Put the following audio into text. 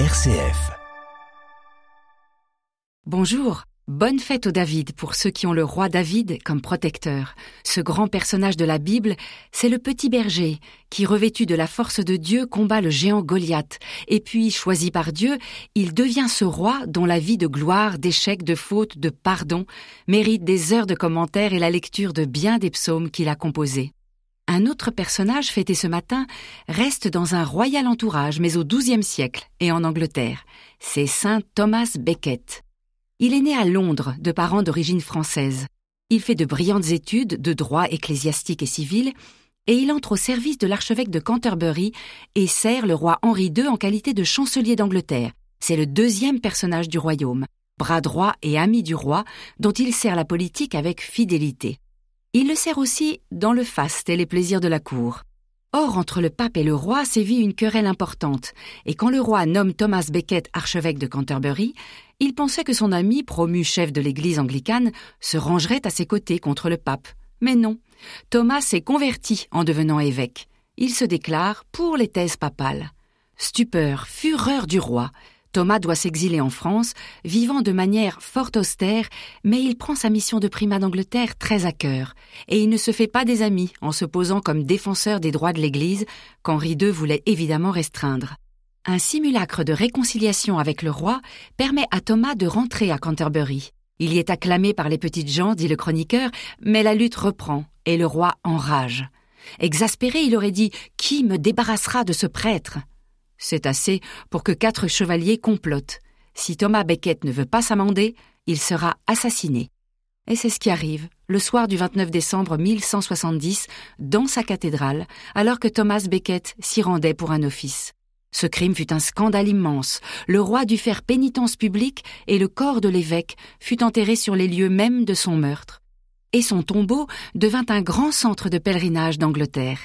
RCF. Bonjour, bonne fête au David pour ceux qui ont le roi David comme protecteur. Ce grand personnage de la Bible, c'est le petit berger qui, revêtu de la force de Dieu, combat le géant Goliath. Et puis, choisi par Dieu, il devient ce roi dont la vie de gloire, d'échecs, de fautes, de pardon mérite des heures de commentaires et la lecture de bien des psaumes qu'il a composés. Un autre personnage fêté ce matin reste dans un royal entourage, mais au XIIe siècle et en Angleterre. C'est Saint Thomas Becket. Il est né à Londres de parents d'origine française. Il fait de brillantes études de droit ecclésiastique et civil, et il entre au service de l'archevêque de Canterbury et sert le roi Henri II en qualité de chancelier d'Angleterre. C'est le deuxième personnage du royaume, bras droit et ami du roi, dont il sert la politique avec fidélité. Il le sert aussi dans le faste et les plaisirs de la cour. Or, entre le pape et le roi sévit une querelle importante, et quand le roi nomme Thomas Becket archevêque de Canterbury, il pensait que son ami, promu chef de l'église anglicane, se rangerait à ses côtés contre le pape. Mais non, Thomas s'est converti en devenant évêque. Il se déclare pour les thèses papales. Stupeur, fureur du roi, Thomas doit s'exiler en France, vivant de manière fort austère, mais il prend sa mission de primat d'Angleterre très à cœur, et il ne se fait pas des amis en se posant comme défenseur des droits de l'Église, qu'Henri II voulait évidemment restreindre. Un simulacre de réconciliation avec le roi permet à Thomas de rentrer à Canterbury. Il y est acclamé par les petites gens, dit le chroniqueur, mais la lutte reprend, et le roi enrage. Exaspéré, il aurait dit Qui me débarrassera de ce prêtre? C'est assez pour que quatre chevaliers complotent. Si Thomas Becket ne veut pas s'amender, il sera assassiné. Et c'est ce qui arrive, le soir du 29 décembre 1170, dans sa cathédrale, alors que Thomas Becket s'y rendait pour un office. Ce crime fut un scandale immense. Le roi dut faire pénitence publique et le corps de l'évêque fut enterré sur les lieux mêmes de son meurtre. Et son tombeau devint un grand centre de pèlerinage d'Angleterre.